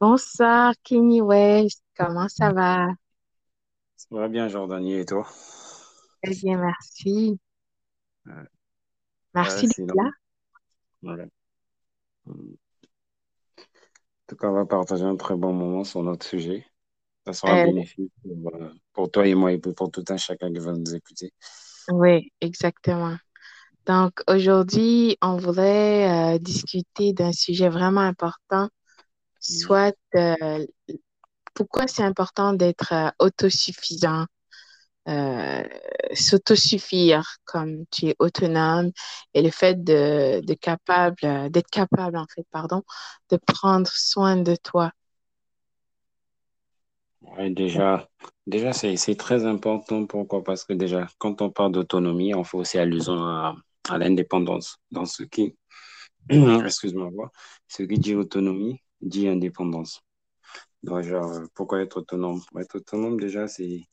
Bonsoir, Kenny West. Comment ça va? Ça va bien, Jordanie, et toi? Très bien, merci. Ouais, Ouais, Merci d'être sinon, là. ouais. En tout cas, on va partager un très bon moment sur notre sujet. Ça sera Euh, bénéfique pour, euh, pour toi et moi et pour, tout un chacun qui va nous écouter. oui, exactement. Donc, aujourd'hui, on voudrait euh, discuter d'un sujet vraiment important. Soit euh, pourquoi c'est important d'être euh, autosuffisant, euh, s'autosuffire comme tu es autonome et le fait de, de capable, euh, d'être capable, en fait, pardon, de prendre soin de toi? Ouais, déjà, déjà c'est, c'est très important. Pourquoi? Parce que déjà, quand on parle d'autonomie, on fait aussi allusion à, à l'indépendance. Dans ce qui, excuse-moi, moi, ce qui dit autonomie dit indépendance. Donc, genre, euh, pourquoi être autonome? Pour être autonome, déjà, c'est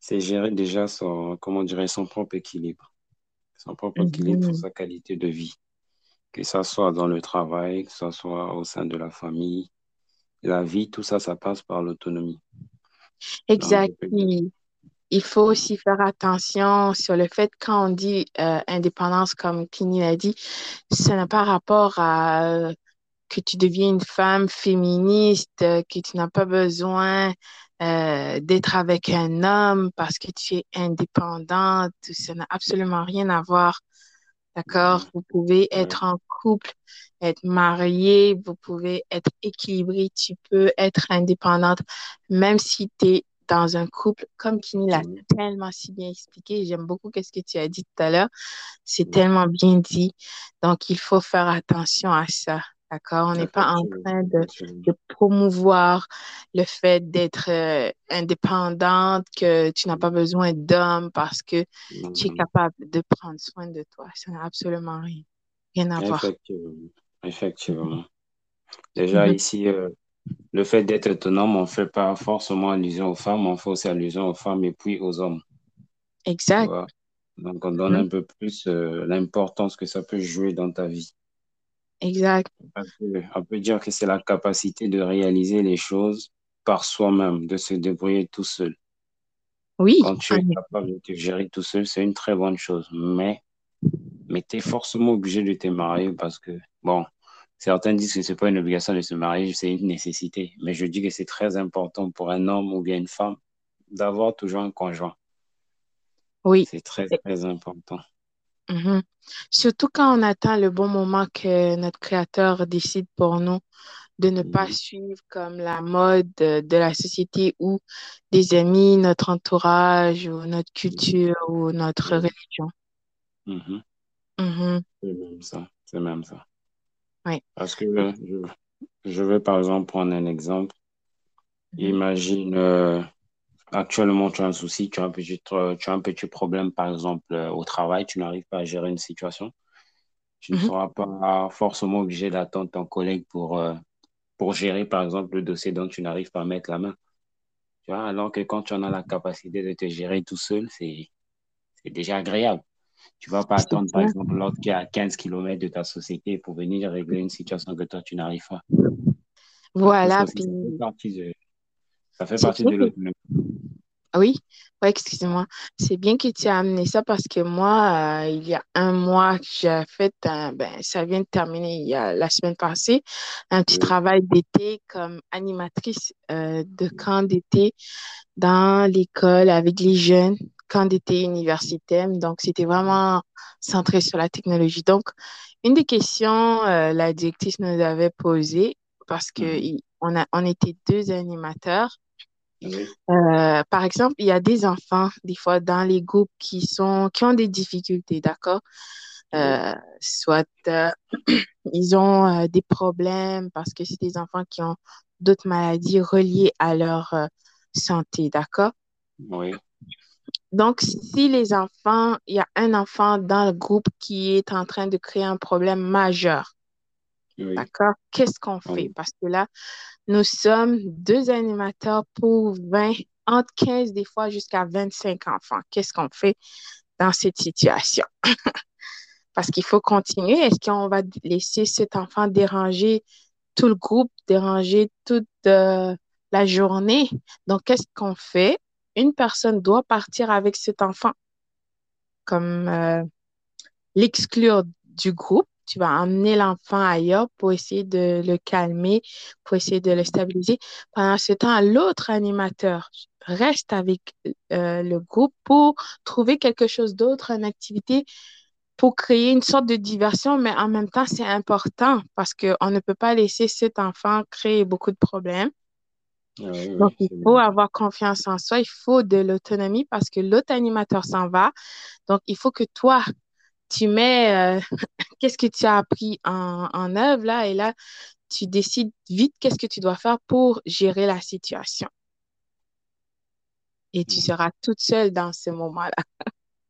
c'est gérer déjà son, comment dirais son propre équilibre, son propre équilibre pour Mhm. sa qualité de vie, que ça soit dans le travail, que ça soit au sein de la famille, la vie, tout ça, ça passe par l'autonomie. Exact. Puis, il faut aussi faire attention sur le fait quand on dit euh, indépendance, comme Kini l'a dit, ça n'a pas rapport à euh, que tu deviens une femme féministe, euh, que tu n'as pas besoin euh, d'être avec un homme parce que tu es indépendante. Ça n'a absolument rien à voir. D'accord? mhm, Vous pouvez être en couple, être marié, vous pouvez être équilibré, tu peux être indépendante, même si tu es dans un couple, comme Kini l'a mhm, tellement si bien expliqué. J'aime beaucoup ce que tu as dit tout à l'heure. C'est tellement bien dit. Donc, il faut faire attention à ça. D'accord? On n'est pas en train de, promouvoir le fait d'être euh, indépendante, que tu n'as pas besoin d'hommes parce que tu es capable de prendre soin de toi. Ça n'a absolument rien, rien à voir. Effectivement, effectivement. Déjà Mhm. ici, euh, le fait d'être autonome, on ne fait pas forcément allusion aux femmes, on fait aussi allusion aux femmes et puis aux hommes. Exact. Donc, on donne Mhm. un peu plus euh, l'importance que ça peut jouer dans ta vie. Exact. On peut dire que c'est la capacité de réaliser les choses par soi-même, de se débrouiller tout seul. Oui. Quand tu es effet. capable de te gérer tout seul, c'est une très bonne chose. Mais, mais tu es forcément obligé de te marier parce que, bon, certains disent que c'est pas une obligation de se marier, c'est une nécessité. Mais je dis que c'est très important pour un homme ou bien une femme d'avoir toujours un conjoint. Oui. C'est très, très important. Mhm. Surtout quand on attend le bon moment que notre Créateur décide pour nous de ne pas suivre comme la mode de, de la société ou des amis, notre entourage ou notre culture ou notre religion. Mhm. Mhm. C'est même ça. C'est même ça. Oui. Parce que euh, je, je vais par exemple prendre un exemple. Imagine, euh, actuellement, tu as un souci, tu as un petit, euh, tu as un petit problème, par exemple, euh, au travail, tu n'arrives pas à gérer une situation. Tu ne Mhm. seras pas forcément obligé d'attendre ton collègue pour, euh, pour gérer, par exemple, le dossier dont tu n'arrives pas à mettre la main. Tu vois, alors que quand tu en as la capacité de te gérer tout seul, c'est, déjà agréable. Tu vas pas attendre, par exemple, l'autre qui est à 15 kilomètres de ta société pour venir régler une situation que toi, tu n'arrives pas. Ça Voilà, puis ça fait partie de, ça fait partie de. Oui, ouais, excuse-moi. C'est bien que tu as amené ça parce que moi, euh, il y a un mois que j'ai fait, un- ben, ça vient de terminer il y a la semaine passée, un petit Oui. travail d'été comme animatrice euh, de camp d'été dans l'école avec les jeunes, camp d'été universitaire. Donc, c'était vraiment centré sur la technologie. Donc, une des questions, euh, la directrice nous avait posées parce que Mhm. il- on a, on était deux animateurs. Oui. Euh, par exemple, il y a des enfants, des fois, dans les groupes qui sont, qui ont des difficultés, d'accord? Euh, soit euh, ils ont des problèmes parce que c'est des enfants qui ont d'autres maladies reliées à leur santé, d'accord? Oui. Donc, si les enfants, il y a un enfant dans le groupe qui est en train de créer un problème majeur, Oui. d'accord? Qu'est-ce qu'on fait? Parce que là, Nous sommes deux animateurs pour 20, entre 15 des fois jusqu'à 25 enfants. Qu'est-ce qu'on fait dans cette situation? Parce qu'il faut continuer. Est-ce qu'on va laisser cet enfant déranger tout le groupe dérangé toute euh, la journée? Donc, qu'est-ce qu'on fait? Une personne doit partir avec cet enfant, comme euh, l'exclure du groupe. Tu vas emmener l'enfant ailleurs pour essayer de le calmer, pour essayer de le stabiliser. Pendant ce temps, l'autre animateur reste avec euh, le groupe pour trouver quelque chose d'autre, une activité pour créer une sorte de diversion, mais en même temps, c'est important parce qu'on ne peut pas laisser cet enfant créer beaucoup de problèmes. Ah oui, Donc, il faut bien. avoir confiance en soi, il faut de l'autonomie parce que l'autre animateur s'en va. Donc, il faut que toi, tu mets euh, qu'est-ce que tu as appris en, en œuvre là, et là, tu décides vite qu'est-ce que tu dois faire pour gérer la situation. Et tu seras toute seule dans ce moment-là.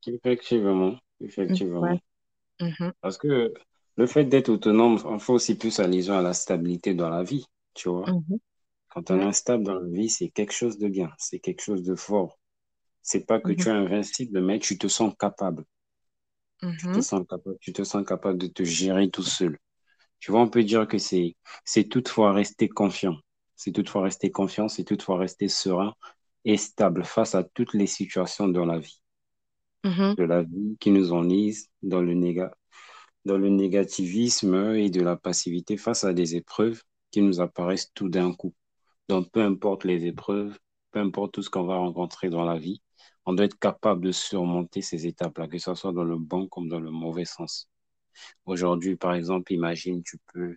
Effectivement, Ouais. effectivement. Mhm, Parce que le fait d'être autonome, on fait aussi plus allusion à la stabilité dans la vie, tu vois. mhm, Quand on est instable dans la vie, c'est quelque chose de bien, c'est quelque chose de fort. C'est pas que mhm, tu es invincible, mais tu te sens capable. Tu te mhm, sens capable, tu te sens capable de te gérer tout seul. Tu vois, on peut dire que c'est, c'est toutefois rester confiant. C'est toutefois rester confiant, c'est toutefois rester serein et stable face à toutes les situations dans la vie. mhm, De la vie qui nous enlise dans le néga, dans le négativisme et de la passivité face à des épreuves qui nous apparaissent tout d'un coup. Donc, peu importe les épreuves, peu importe tout ce qu'on va rencontrer dans la vie, on doit être capable de surmonter ces étapes-là, que ce soit dans le bon comme dans le mauvais sens. Aujourd'hui, par exemple, imagine, tu peux,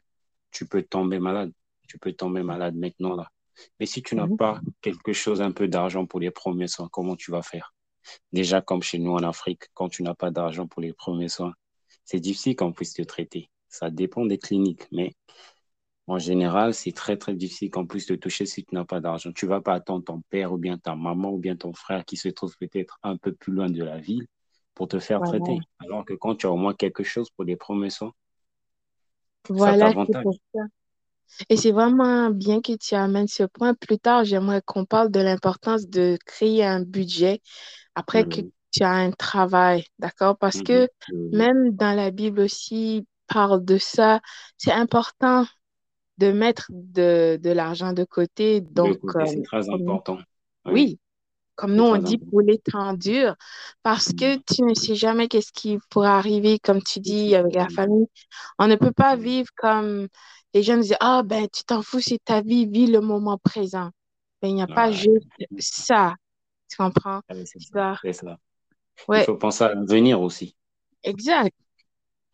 tu peux tomber malade. Tu peux tomber malade maintenant, là. Mais si tu n'as mhm. pas quelque chose, un peu d'argent pour les premiers soins, comment tu vas faire? Déjà, comme chez nous en Afrique, quand tu n'as pas d'argent pour les premiers soins, c'est difficile qu'on puisse te traiter. Ça dépend des cliniques, mais en général, c'est très, très difficile qu'on puisse te toucher si tu n'as pas d'argent. Tu vas pas attendre ton père ou bien ta maman ou bien ton frère qui se trouve peut-être un peu plus loin de la ville pour te faire Voilà. traiter. Alors que quand tu as au moins quelque chose pour les premiers soins, ça Voilà, pour ça. Et c'est vraiment bien que tu amènes ce point. Plus tard, j'aimerais qu'on parle de l'importance de créer un budget après que Mhm, tu as un travail, d'accord? Parce mhm, que mhm. même dans la Bible aussi, parle de ça. C'est important de mettre de, de l'argent de côté. Donc, c'est très important. Oui, oui, comme nous on dit, pour les temps durs, parce que Mhm. tu ne sais jamais qu'est-ce qui pourrait arriver, comme tu dis, avec la famille. On ne peut pas vivre comme les jeunes disent, ah ben, tu t'en fous, c'est ta vie, vis le moment présent. Ben, il n'y a pas Ouais, juste ça, tu comprends? c'est ça. ça. Il ouais, faut penser à l'avenir aussi. exact.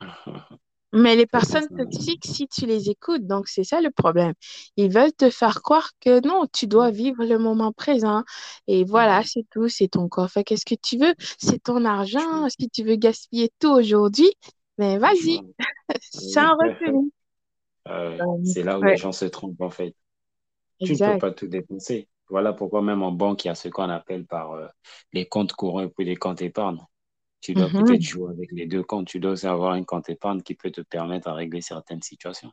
Mais les personnes toxiques, si tu les écoutes, donc c'est ça le problème. Ils veulent te faire croire que non, tu dois vivre le moment présent. Et voilà, c'est tout, c'est ton corps. Qu'est-ce que tu veux, c'est ton argent. Franchement, Si tu veux gaspiller tout aujourd'hui, ben vas-y, sans retenue. Euh, c'est là où les gens se trompent en fait. Tu ne peux pas tout dépenser. Voilà pourquoi même en banque, il y a ce qu'on appelle par euh, les comptes courants et puis les comptes épargne. Tu dois peut-être Mhm, jouer avec les deux comptes. Tu dois aussi avoir un compte épargne qui peut te permettre de régler certaines situations.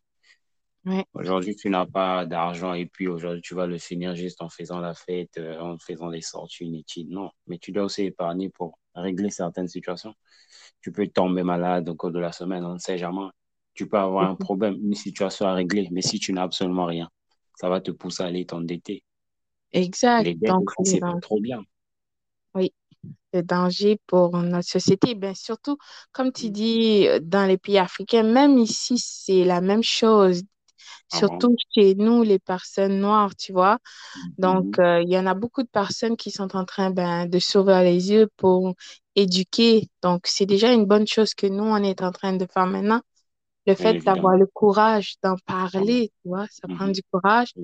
ouais, Aujourd'hui, tu n'as pas d'argent et puis aujourd'hui, tu vas le finir juste en faisant la fête, euh, en faisant des sorties inutiles. Non, mais tu dois aussi épargner pour régler certaines situations. Tu peux tomber malade au cours de la semaine, on ne sait jamais. Tu peux avoir un problème, une situation à régler, mais si tu n'as absolument rien, ça va te pousser à aller t'endetter. exact. Les dettes c'est pas dangers, trop bien. Oui, les dangers pour notre société. Ben, surtout, comme tu dis, dans les pays africains, même ici, c'est la même chose. Ah bon? surtout chez nous, les personnes noires, tu vois. Donc, Mhm. euh, il y en a beaucoup de personnes qui sont en train ben, de s'ouvrir les yeux pour éduquer. Donc, c'est déjà une bonne chose que nous, on est en train de faire maintenant. Le Bien fait d'avoir le courage d'en Ah parler, tu vois, ça prend Mhm. du courage.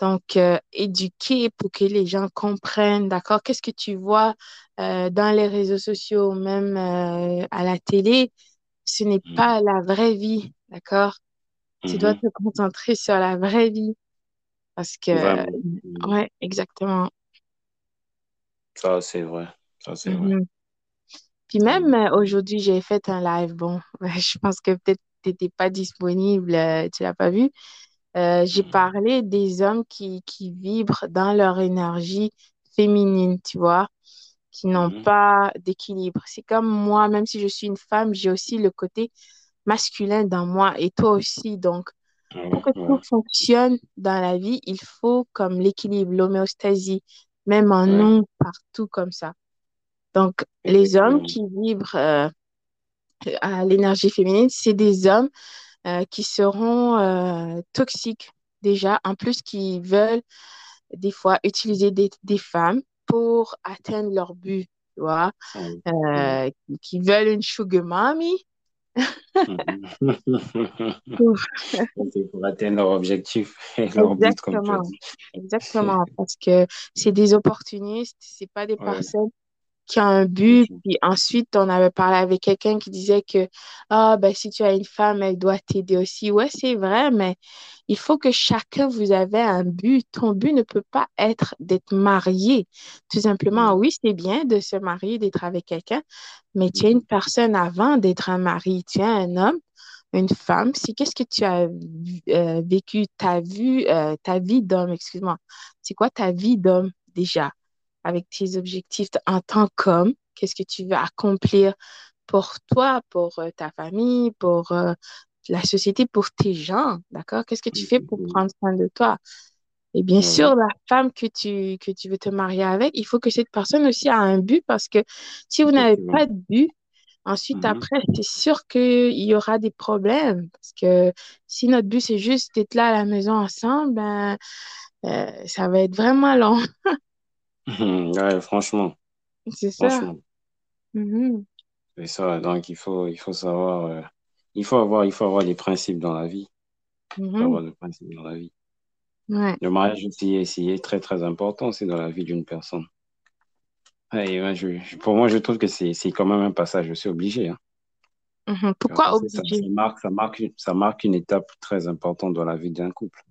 Donc, euh, éduquer pour que les gens comprennent, d'accord? Qu'est-ce que tu vois euh, dans les réseaux sociaux, même euh, à la télé, ce n'est mhm. pas la vraie vie, d'accord? Tu dois Mhm. te concentrer sur la vraie vie. Parce que, Vraiment. Ouais, exactement. Ça, c'est vrai. Ça, c'est vrai. Mhm. Puis même aujourd'hui, j'ai fait un live. Bon, je pense que peut-être tu n'étais pas disponible, tu l'as pas vu. Euh, j'ai Mhm. parlé des hommes qui, qui vibrent dans leur énergie féminine, tu vois, qui n'ont Mhm. pas d'équilibre. C'est comme moi, même si je suis une femme, j'ai aussi le côté masculin dans moi et toi aussi. Donc, Pour que tout fonctionne dans la vie, il faut comme l'équilibre, l'homéostasie, même en nous, partout comme ça. Donc, les hommes qui vibrent euh, à l'énergie féminine, c'est des hommes euh, qui seront euh, toxiques déjà, en plus qui veulent des fois utiliser des, des femmes pour atteindre leur but, tu vois, euh, qui veulent une sugar mommy. Pour atteindre leur objectif et leur but, comme tu as Exactement, dit. exactement, parce que c'est des opportunistes, c'est pas des Ouais, personnes qui a un but. Puis ensuite, on avait parlé avec quelqu'un qui disait que, ah, ben, si tu as une femme, elle doit t'aider aussi. Ouais, c'est vrai, mais il faut que chacun vous avez un but. Ton but ne peut pas être d'être marié. Tout simplement, oui, c'est bien de se marier, d'être avec quelqu'un, mais tu es une personne avant d'être un mari. Tu es un homme. Une femme, c'est qu'est-ce que tu as euh, vécu, ta vue, euh, ta vie d'homme, excuse-moi. C'est quoi ta vie d'homme déjà? Avec tes objectifs en tant qu'homme, qu'est-ce que tu veux accomplir pour toi, pour euh, ta famille, pour euh, la société, pour tes gens, d'accord? Qu'est-ce que tu fais pour Effectivement. prendre soin de toi? Et bien sûr, la femme que tu, que tu veux te marier avec, il faut que cette personne aussi a un but parce que si vous n'avez pas de but, ensuite, Mhm. après, c'est sûr qu'il y aura des problèmes. Parce que si notre but, c'est juste d'être là à la maison ensemble, ben, euh, ça va être vraiment long. Mhm. Ouais, franchement, C'est ça. franchement. Mhm. C'est ça. Donc, il faut, il faut savoir, euh, il faut avoir, il faut avoir des principes dans la vie. Il faut Mhm. avoir des principes dans la vie. Ouais. Le mariage aussi est, aussi est très, très important. C'est dans la vie d'une personne. Ouais, Et ouais, je, je- pour moi, je trouve que c'est, c'est quand même un passage. Je suis obligé, hein. Mhm. Tu vois, Pourquoi Parce que ça, ça obligé? marque, ça marque, ça marque une étape très importante dans la vie d'un couple.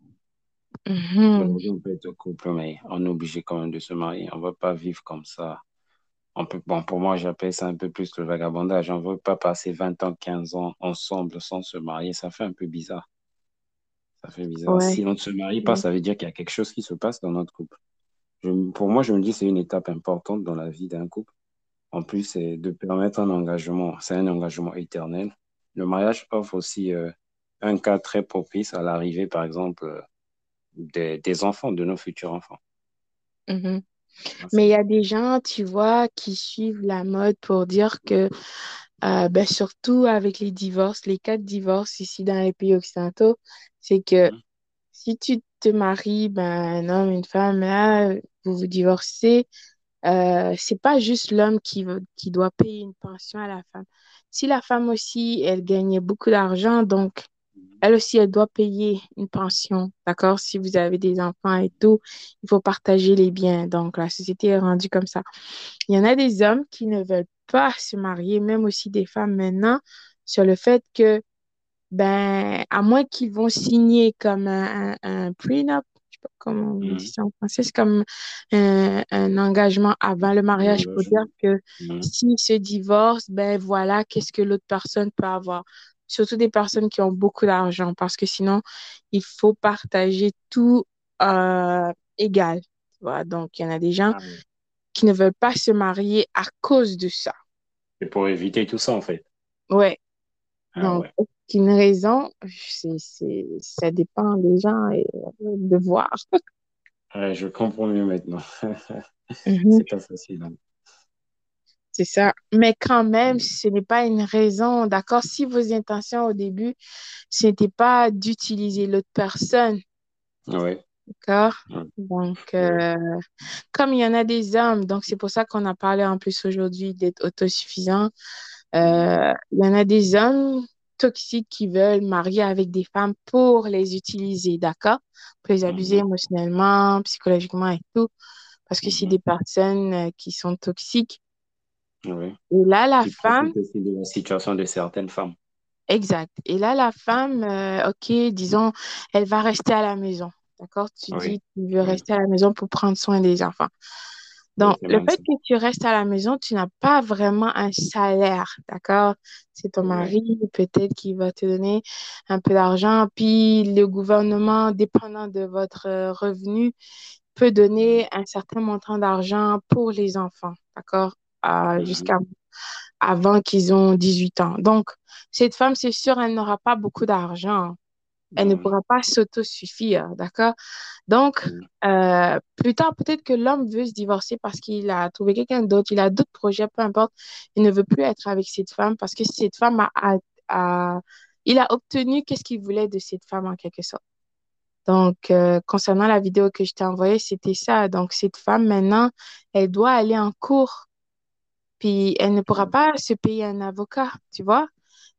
Mhm. Aujourd'hui, on peut être couple, mais on est obligé quand même de se marier. On ne va pas vivre comme ça. On peut, bon, pour moi, j'appelle ça un peu plus le vagabondage. On ne veut pas passer 20 ans, 15 ans ensemble sans se marier. Ça fait un peu bizarre. Ça fait bizarre. Ouais. Si on ne se marie pas, Ouais. ça veut dire qu'il y a quelque chose qui se passe dans notre couple. Je- pour moi, je me dis que c'est une étape importante dans la vie d'un couple. En plus, c'est de permettre un engagement. C'est un engagement éternel. Le mariage offre aussi euh, un cas très propice à l'arrivée, par exemple, euh, des, enfants, de nos futurs enfants. Mhm. Ah, Mais il y a des gens, tu vois, qui suivent la mode pour dire que, euh, ben, surtout avec les divorces, les cas de divorce ici dans les pays occidentaux, c'est que Mhm. si tu te maries, ben, un homme, une femme, là, vous vous divorcez, euh, c'est pas juste l'homme qui, qui doit payer une pension à la femme. Si la femme aussi, elle gagnait beaucoup d'argent, donc Elle aussi, elle doit payer une pension, d'accord? Si vous avez des enfants et tout, il faut partager les biens. Donc, la société est rendue comme ça. Il y en a des hommes qui ne veulent pas se marier, même aussi des femmes maintenant, sur le fait que, ben, à moins qu'ils vont signer comme un, un, un prenup, je sais pas comment on dit Mhm. ça en français, c'est comme un, un engagement avant le mariage pour dire que Mhm. s'ils se divorcent, ben voilà, qu'est-ce que l'autre personne peut avoir. Surtout des personnes qui ont beaucoup d'argent, parce que sinon, il faut partager tout euh, égal. vois. Donc, il y en a des gens Ah qui ne veulent pas se marier à cause de ça. C'est pour éviter tout ça, en fait. Ouais. Ah Donc, ouais. qu'une raison, ça dépend des gens et de voir. Ouais, je comprends mieux maintenant. Mhm. C'est pas facile. hein. C'est ça. Mais quand même, Mhm. ce n'est pas une raison, d'accord? Si vos intentions au début, ce n'était pas d'utiliser l'autre personne, Ouais. d'accord? Ouais. Donc, euh, comme il y en a des hommes, donc c'est pour ça qu'on a parlé en plus aujourd'hui d'être autosuffisant. Euh, il y en a des hommes toxiques qui veulent marier avec des femmes pour les utiliser, d'accord? Pour les abuser Mhm. émotionnellement, psychologiquement et tout, parce que c'est Mhm. des personnes euh, qui sont toxiques. Et là, la Qui femme, aussi de la situation de certaines femmes. exact. Et là, la femme, euh, ok, disons, elle va rester à la maison, d'accord? Tu Oui. dis, tu veux Oui. rester à la maison pour prendre soin des enfants. Donc, le fait ça. que tu restes à la maison, tu n'as pas vraiment un salaire, d'accord? C'est ton mari, peut-être, qui va te donner un peu d'argent, puis le gouvernement, dépendant de votre euh, revenu, peut donner un certain montant d'argent pour les enfants, d'accord? Euh, Mhm. jusqu'à avant qu'ils ont 18 ans. Donc, cette femme, c'est sûr, elle n'aura pas beaucoup d'argent. Elle ne pourra pas s'autosuffire, d'accord? Donc, euh, plus tard, peut-être que l'homme veut se divorcer parce qu'il a trouvé quelqu'un d'autre, il a d'autres projets, peu importe. Il ne veut plus être avec cette femme parce que cette femme a, a- a- il a obtenu qu'est-ce qu'il voulait de cette femme en quelque sorte. Donc, euh, concernant la vidéo que je t'ai envoyée, c'était ça. Donc, cette femme, maintenant, elle doit aller en cours, puis elle ne pourra pas se payer un avocat, tu vois?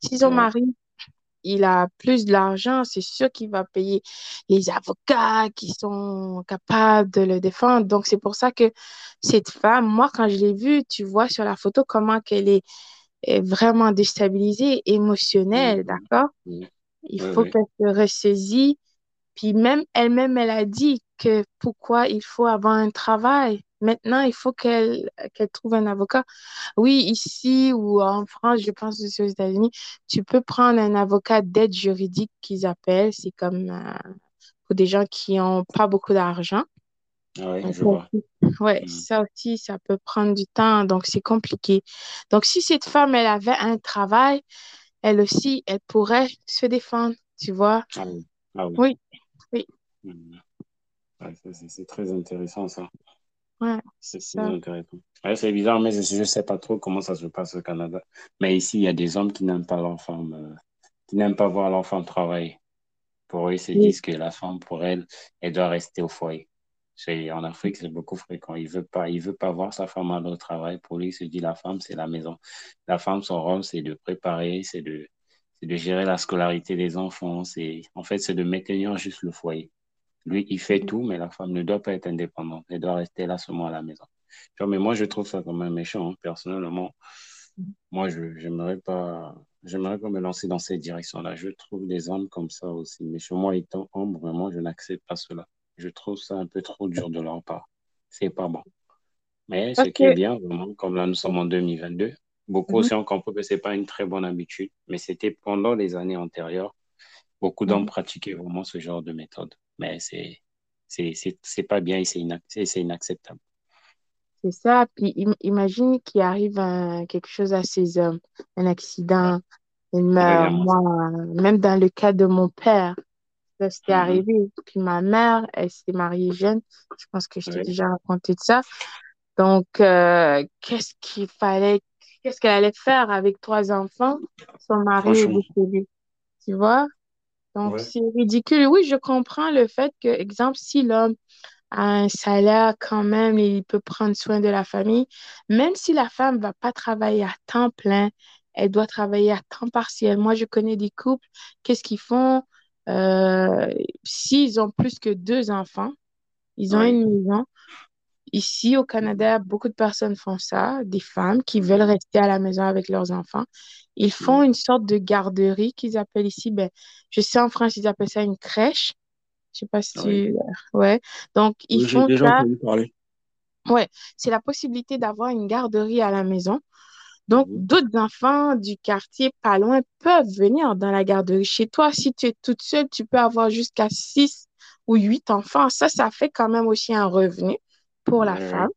Si son Ouais. mari il a plus de l'argent, c'est sûr qu'il va payer les avocats qui sont capables de le défendre. Donc, c'est pour ça que cette femme, moi, quand je l'ai vue, tu vois sur la photo comment qu'elle est, est vraiment déstabilisée, émotionnelle, Mhm. d'accord? Mhm. Il faut qu'elle se ressaisit. Puis même elle-même, elle a dit que pourquoi il faut avoir un travail. Maintenant, il faut qu'elle qu'elle trouve un avocat. Oui, ici ou en France, je pense aussi aux États-Unis, tu peux prendre un avocat d'aide juridique qu'ils appellent. C'est comme euh, pour des gens qui n'ont pas beaucoup d'argent. Ah oui, je ça vois. aussi- Ouais, Mhm. ça aussi, ça peut prendre du temps, donc c'est compliqué. Donc, si cette femme, elle avait un travail, elle aussi, elle pourrait se défendre, tu vois. Ah oui. Ah oui. Oui, oui. Ouais, ça, c'est c'est très intéressant, ça. Ouais, c'est ça. intéressant. Ouais, c'est bizarre, mais je ne sais pas trop comment ça se passe au Canada. Mais ici, il y a des hommes qui n'aiment pas leur femme, euh, qui n'aiment pas voir leur femme travailler. Pour eux, ils se Oui, disent que la femme, pour elle, elle doit rester au foyer. En Afrique, c'est beaucoup fréquent. Il veut pas, il veut pas voir sa femme aller au travail. Pour lui, il se dit la femme, c'est la maison. La femme, son rôle, c'est de préparer, c'est de, de gérer la scolarité des enfants. En fait, c'est de maintenir juste le foyer. Lui, il fait tout, mais la femme ne doit pas être indépendante. Elle doit rester là seulement à la maison. Tu vois, mais moi, je trouve ça quand même méchant, hein. Personnellement, moi, je j'aimerais pas, j'aimerais pas me lancer dans cette direction-là. Je trouve des hommes comme ça aussi. Mais chez moi, étant homme, vraiment, je n'accepte pas cela. Je trouve ça un peu trop dur de leur part. C'est pas bon. Mais ce qui est bien, vraiment, comme là, nous sommes en 2022, beaucoup Mhm, aussi ont compris que c'est pas une très bonne habitude, mais c'était pendant les années antérieures, beaucoup d'hommes mhm. pratiquaient vraiment ce genre de méthode. Mais c'est, c'est, pas bien et c'est inac- c'est- c'est inacceptable. C'est ça. Puis im- imagine qu'il arrive quelque chose à ces hommes, un accident, ça. Moi, même dans le cas de mon père, ça s'était Mhm. arrivé. Puis ma mère, elle s'est mariée jeune. Je pense que je t'ai déjà raconté de ça. Donc, euh, qu'est-ce qu'il fallait, qu'est-ce qu'elle allait faire avec trois enfants? Son mari est décédé, tu vois? Donc, Ouais. c'est ridicule. Oui, je comprends le fait que, exemple, si l'homme a un salaire quand même, il peut prendre soin de la famille, même si la femme va pas travailler à temps plein, elle doit travailler à temps partiel. Moi, je connais des couples, qu'est-ce qu'ils font? Euh, s'ils ont plus que deux enfants, ils ont une maison. Ici, au Canada, beaucoup de personnes font ça, des femmes qui veulent rester à la maison avec leurs enfants. Ils font Mhm. une sorte de garderie qu'ils appellent ici, ben, je sais en France, ils appellent ça une crèche. Je sais pas si Oui. tu... Ouais. Donc, ils Oui, font déjà ça. entendu parler. Ouais, c'est la possibilité d'avoir une garderie à la maison. Donc, Mhm. d'autres enfants du quartier pas loin peuvent venir dans la garderie. Chez toi, si tu es toute seule, tu peux avoir jusqu'à six ou huit enfants. Ça, ça fait quand même aussi un revenu pour la Oui, femme.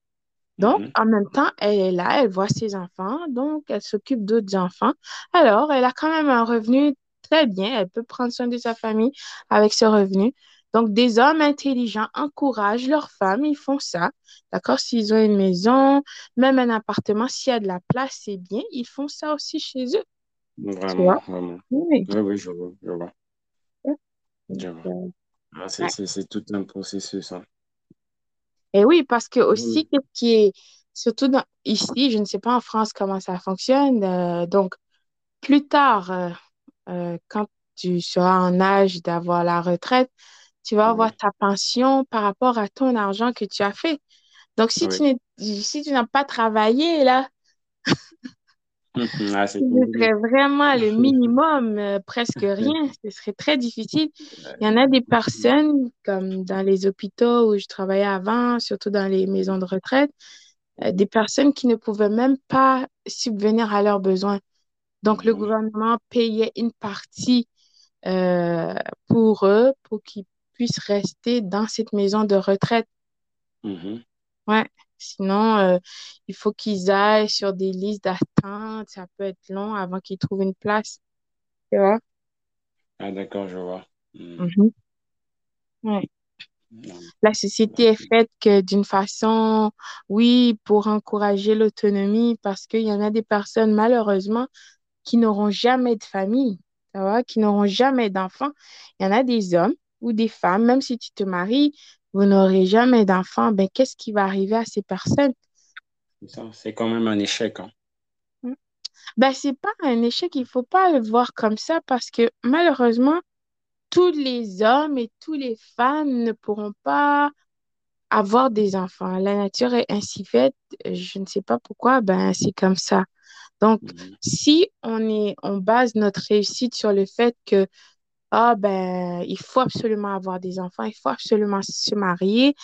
Donc, Mhm. en même temps, elle est là, elle voit ses enfants, donc elle s'occupe d'autres enfants. Alors, elle a quand même un revenu très bien. Elle peut prendre soin de sa famille avec ce revenu. Donc, des hommes intelligents encouragent leurs femmes, ils font ça. D'accord? S'ils ont une maison, même un appartement, s'il y a de la place, c'est bien. Ils font ça aussi chez eux. Tu vois? vraiment. Oui. Oui, oui, je vois, je vois, Donc, je vois. Ah, c'est ouais. c'est- c'est tout un processus, hein. Et oui, parce que aussi, qui est, surtout dans- ici, je ne sais pas en France comment ça fonctionne. euh, donc, plus tard, euh, euh, quand tu seras en âge d'avoir la retraite, tu vas avoir Oui, ta pension par rapport à ton argent que tu as fait. Donc, oui. si tu n'as pas travaillé, là, Mhm. Ah, ce serait vraiment le minimum, euh, presque rien. Ce serait très difficile. Il y en a des personnes, comme dans les hôpitaux où je travaillais avant, surtout dans les maisons de retraite, euh, des personnes qui ne pouvaient même pas subvenir à leurs besoins. Donc, le Mhm. gouvernement payait une partie euh, pour eux, pour qu'ils puissent rester dans cette maison de retraite. Ouais. Sinon, euh, il faut qu'ils aillent sur des listes d'attente. Ça peut être long avant qu'ils trouvent une place. Tu vois? Ah, d'accord, je vois. Hmm. Mhm. Ouais. Non. La société est faite que d'une façon, oui, pour encourager l'autonomie, parce qu'il y en a des personnes, malheureusement, qui n'auront jamais de famille, tu vois, qui n'auront jamais d'enfants. Il y en a des hommes ou des femmes, même si tu te maries, vous n'aurez jamais d'enfants, ben qu'est-ce qui va arriver à ces personnes? C'est quand même un échec. hein. Hmm. Ben, c'est pas un échec, il faut pas le voir comme ça parce que malheureusement, tous les hommes et toutes les femmes ne pourront pas avoir des enfants. La nature est ainsi faite, je ne sais pas pourquoi, ben c'est comme ça. Donc, Mhm. si on est, on base notre réussite sur le fait que, ah ben, il faut absolument avoir des enfants, il faut absolument se marier,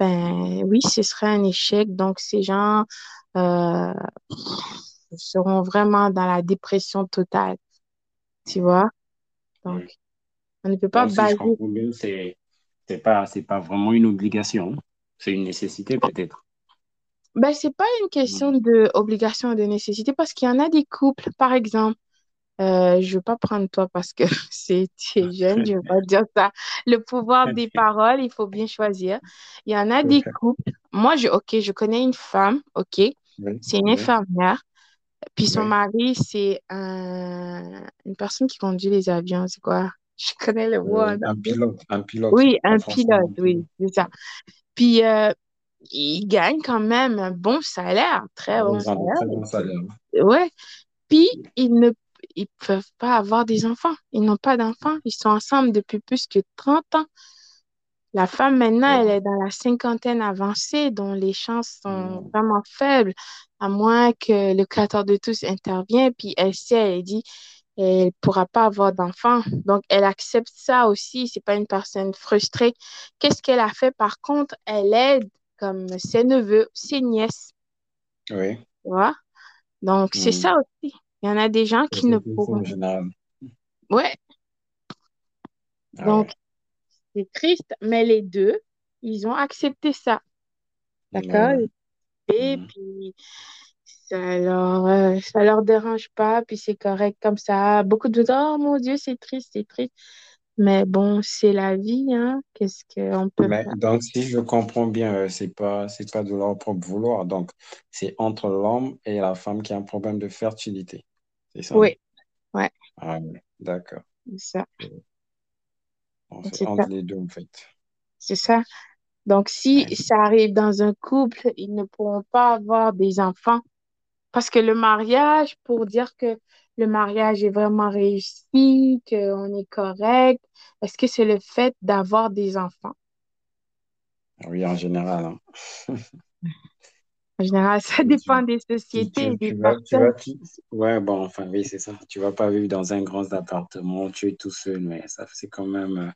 ben oui, ce serait un échec. Donc, ces gens euh, seront vraiment dans la dépression totale, tu vois? Donc, on ne peut pas Donc, baser c'est c'est pas, c'est pas vraiment une obligation. C'est une nécessité peut-être. Ben, c'est pas une question Mhm. de obligation ou de nécessité parce qu'il y en a des couples, par exemple, euh, je veux pas prendre toi parce que c'est, tu es jeune, je veux pas dire ça. Le pouvoir des paroles, il faut bien choisir. Il y en a des couples. Moi, je, ok, je connais une femme, ok, c'est une infirmière, puis son mari, c'est un, une personne qui conduit les avions, c'est quoi? Je connais le mot Euh, un pilote, un pilote. Oui, un pilote, oui, c'est ça. Puis, euh, il gagne quand même un bon salaire, très Ah, bon salaire. très bons salaires. Ouais. Puis, ils ne ils peuvent pas avoir des enfants. Ils n'ont pas d'enfants. Ils sont ensemble depuis plus que 30 ans. La femme, maintenant, elle est dans la cinquantaine avancée, dont les chances sont Mhm. vraiment faibles, à moins que le créateur de tous intervienne, puis elle sait, elle dit, elle ne pourra pas avoir d'enfants. Donc, elle accepte ça aussi. C'est pas une personne frustrée. Qu'est-ce qu'elle a fait, par contre? Elle aide comme ses neveux, ses nièces, Oui. tu vois? Donc, c'est ça Mhm. aussi. Il y en a des gens qui ne ça en pourront. général. Ouais, Ah donc ouais. c'est triste, mais les deux, ils ont accepté ça, d'accord? ouais. Et Mhm. puis, ça leur, euh, ça leur dérange pas, puis c'est correct comme ça. Beaucoup de gens, oh mon Dieu, c'est triste, c'est triste. Mais bon, c'est la vie, hein? Qu'est-ce qu'on peut Mais faire? donc, si je comprends bien, euh, c'est pas, c'est pas de leur propre vouloir. Donc, c'est entre l'homme et la femme qui a un problème de fertilité. C'est ça? Oui, ouais, Ah. D'accord. c'est ça, entre les deux, en fait. c'est ça. Donc, si Ouais. ça arrive dans un couple, ils ne pourront pas avoir des enfants. Parce que le mariage, pour dire que le mariage est vraiment réussi, qu'on est correct, est-ce que c'est le fait d'avoir des enfants? Oui, en général. hein. En général, ça dépend des sociétés tu, des tu personnes. vas, ouais, bon, enfin, oui, c'est ça. Tu vas pas vivre dans un grand appartement, tu es tout seul, mais ça, c'est quand même, euh,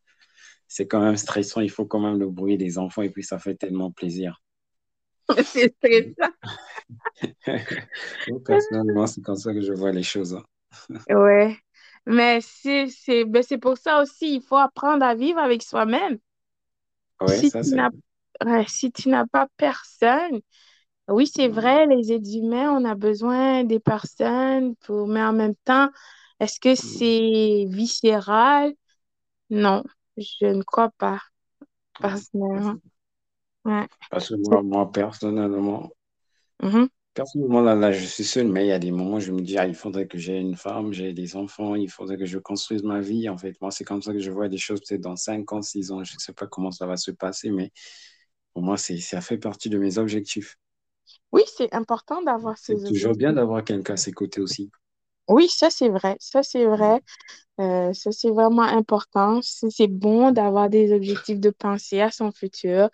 c'est quand même stressant. Il faut quand même le bruit des enfants et puis ça fait tellement plaisir. C'est stressant. Personnellement, c'est comme ça que je vois les choses. hein. Ouais. Mais c'est, c'est, ben c'est pour ça aussi, il faut apprendre à vivre avec soi-même. Ouais, Si ça, tu c'est n'as, ouais, si tu n'as pas personne, oui, c'est Mm. vrai, les êtres humains, on a besoin des personnes pour, mais en même temps, est-ce que Mm. c'est viscéral? Non, je ne crois pas, Ouais. personnellement. Ouais. Parce que moi, moi, personnellement, Mhm. personnellement, là, là, je suis seul, mais il y a des moments où je me dis, ah, il faudrait que j'ai une femme, j'ai des enfants, il faudrait que je construise ma vie. En fait, moi, c'est comme ça que je vois des choses, peut-être dans 5 ans, 6 ans, je ne sais pas comment ça va se passer, mais pour moi, c'est, ça fait partie de mes objectifs. Oui, c'est important d'avoir C'est ces toujours bien d'avoir quelqu'un à ses côtés aussi. Oui, ça c'est vrai. Ça c'est vrai. Euh, ça c'est vraiment important. C'est c'est bon d'avoir des objectifs de penser à son futur,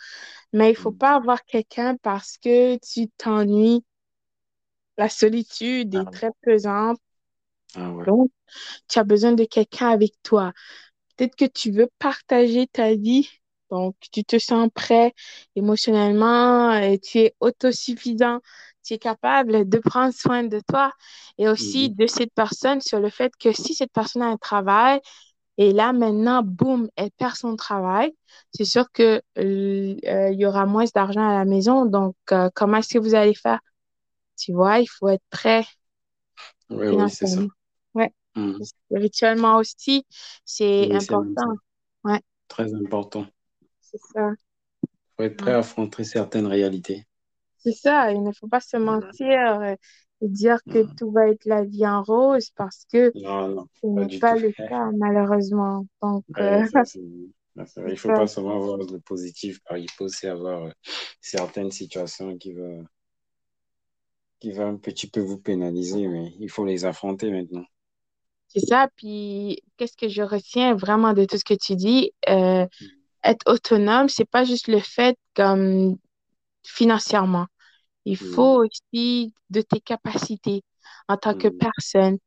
mais il faut Mm. pas avoir quelqu'un parce que tu t'ennuies. La solitude Ah, est très pesante, ah ouais. donc tu as besoin de quelqu'un avec toi. Peut-être que tu veux partager ta vie, donc tu te sens prêt émotionnellement, et tu es autosuffisant, tu es capable de prendre soin de toi et aussi Mhm. de cette personne sur le fait que si cette personne a un travail et là maintenant, boum, elle perd son travail, c'est sûr que euh, euh, il y aura moins d'argent à la maison. Donc, euh, comment est-ce que vous allez faire? Tu vois, il faut être prêt Oui, oui, c'est ça. Ouais. Mm. Spirituellement aussi, c'est important. Ouais, Très important. C'est ça. faut être prêt Ouais. à affronter certaines réalités. C'est ça, il ne faut pas se mentir euh, et dire que Mhm. tout va être la vie en rose parce que Non, non, ce pas n'est du pas tout. le cas, malheureusement. Donc, Ouais, euh, ça, ça, c'est Il faut ça, pas seulement voir le positif, car il faut aussi avoir euh, certaines situations qui vont, qui vont un petit peu vous pénaliser, mais il faut les affronter maintenant. c'est ça. Puis, qu'est-ce que je retiens vraiment de tout ce que tu dis? Euh, être autonome, c'est pas juste le fait comme financièrement. Il Mhm. faut aussi de tes capacités en tant que Mhm. personne.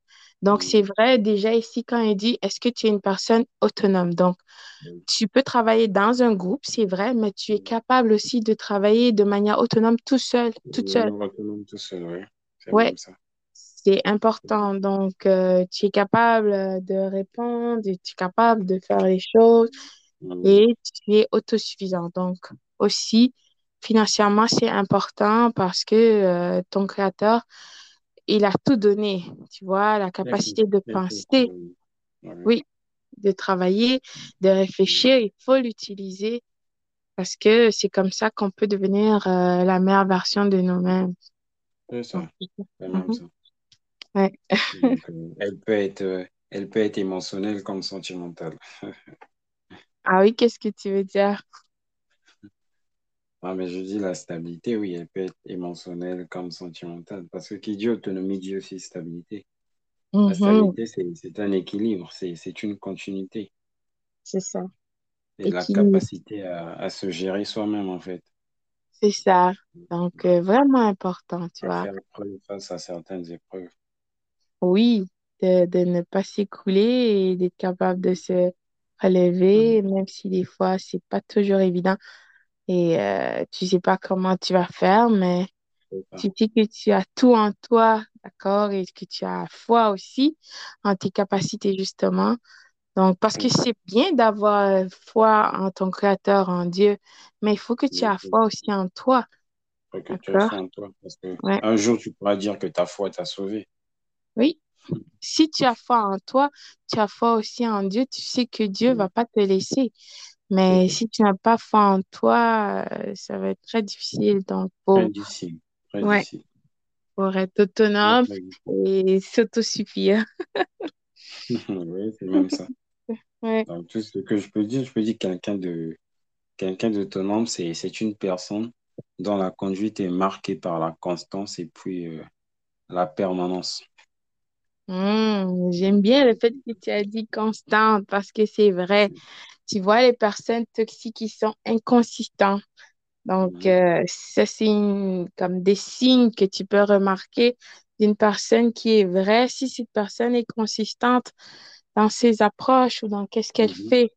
Donc, c'est Mhm. vrai, déjà ici, quand il dit, est-ce que tu es une personne autonome? Donc, tu peux travailler dans un groupe, c'est vrai, mais tu es capable aussi de travailler de manière autonome tout seul, toute seule. Retenons tout seul, oui. C'est Ouais, c'est important. Donc, euh, tu es capable euh, de répondre, tu es capable de faire les choses. Et tu es autosuffisant. Donc, aussi, financièrement, c'est important parce que euh, ton créateur, il a tout donné, tu vois, la capacité de penser. Oui. de travailler, de réfléchir, il faut l'utiliser parce que c'est comme ça qu'on peut devenir euh, la meilleure version de nous-mêmes. C'est ça. Même mhm, ça. ouais. Euh, elle peut être, elle peut être émotionnelle comme sentimentale. Ah oui, qu'est-ce que tu veux dire? Ah, mais je dis la stabilité, oui, elle peut être émotionnelle comme sentimentale. Parce que qui dit autonomie dit aussi stabilité. La Mhm, stabilité, c'est, c'est un équilibre, c'est, c'est une continuité. c'est ça. Et la Équilibre, capacité à, à se gérer soi-même, en fait. c'est ça. Donc, euh, vraiment important, tu À vois. faire preuve face à certaines épreuves. Oui, de, de ne pas s'écouler et d'être capable de se relever, Mhm. même si des fois, c'est pas toujours évident et euh, tu sais pas comment tu vas faire, mais tu sais que tu as tout en toi, d'accord, et que tu as foi aussi en tes capacités, justement. Donc, parce que C'est bien d'avoir euh, foi en ton Créateur, en Dieu, mais il faut que tu aies foi aussi en toi, que tu aies d'accord? foi en toi. Parce que Ouais, un jour, tu pourras dire que ta foi t'a sauvé. oui. Si tu as foi en toi, tu as foi aussi en Dieu, tu sais que Dieu va Mhm. pas te laisser. Mais si tu n'as pas foi en toi, euh, ça va être très difficile. Donc, Très pour, difficile. Très ouais, difficile. pour être autonome et s'autosuffire. Oui, c'est même ça. Ouais. Donc, tout ce que je peux dire, je peux dire que quelqu'un de, quelqu'un d'autonome, c'est, c'est une personne dont la conduite est marquée par la constance et puis euh, la permanence. Hmm, j'aime bien le fait que tu as dit constante parce que c'est vrai. Tu vois, les personnes toxiques qui sont inconsistantes. Donc, euh, ça, c'est comme des signes que tu peux remarquer d'une personne qui est vraie. Si cette personne est consistante dans ses approches ou dans qu'est-ce qu'elle Mhm. fait,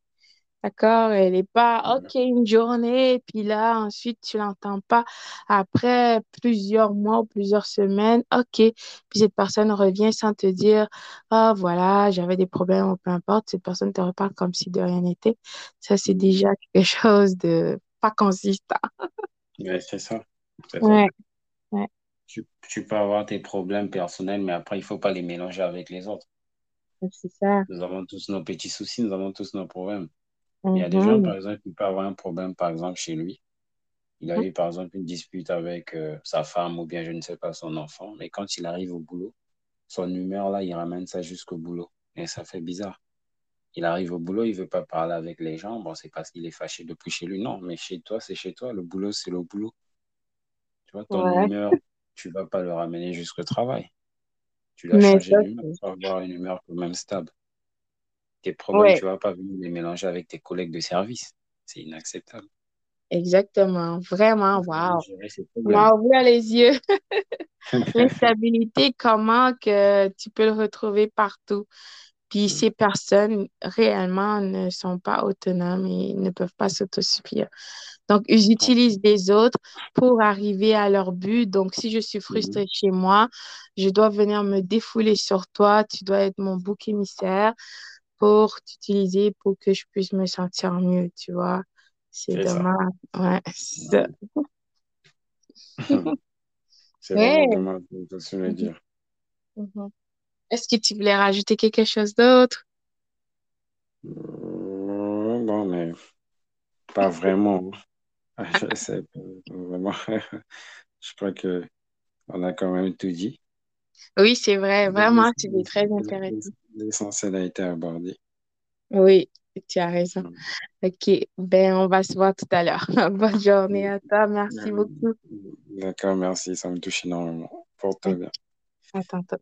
d'accord? Elle n'est pas, OK, une journée, puis là, ensuite, tu l'entends pas. Après plusieurs mois ou plusieurs semaines, OK. Puis cette personne revient sans te dire, ah, voilà, j'avais des problèmes ou peu importe. Cette personne te reparle comme si de rien n'était. Ça, c'est déjà quelque chose de pas consistant. Ouais, c'est ça. C'est ça. Ouais, ouais, Tu, tu peux avoir tes problèmes personnels, mais après, il faut pas les mélanger avec les autres. c'est ça. Nous avons tous nos petits soucis, nous avons tous nos problèmes. Il y a des gens, Mhm. par exemple, qui peuvent avoir un problème, par exemple, chez lui. Il a eu, par exemple, une dispute avec euh, sa femme ou bien, je ne sais pas, son enfant. Mais quand il arrive au boulot, son humeur, là, il ramène ça jusqu'au boulot. Et ça fait bizarre. Il arrive au boulot, il veut pas parler avec les gens. Bon, c'est parce qu'il est fâché depuis chez lui. Non, mais chez toi, c'est chez toi. Le boulot, c'est le boulot. Tu vois, ton Ouais, humeur, tu vas pas le ramener jusqu'au travail. Tu changer ça, d'humeur pour avoir une humeur quand même stable. Tes problèmes, Ouais, tu vas pas venir les mélanger avec tes collègues de service. C'est inacceptable. exactement. Vraiment, bien wow. ouvert les yeux. L'instabilité, comment que tu peux le retrouver partout? Puis ces personnes réellement ne sont pas autonomes et ne peuvent pas s'autosuffire. Donc, ils utilisent les autres pour arriver à leur but. Donc, si je suis Mhm. frustrée chez moi, je dois venir me défouler sur toi. Tu dois être mon bouc émissaire pour t'utiliser pour que je puisse me sentir mieux, tu vois. C'est dommage. Ouais. C'est vraiment Ouais. dommage de se le dire. Est-ce que tu voulais rajouter quelque chose d'autre? Euh, mais pas vraiment. Je vraiment. Je crois que on a quand même tout dit. Oui, c'est vrai. Vraiment, c'était très intéressant. L'essentiel a été abordé. Oui, tu as raison. OK. Ben, on va se voir tout à l'heure. Bonne journée à toi. Merci beaucoup. D'accord, merci. Ça me touche énormément. Porte-toi bien. À tantôt.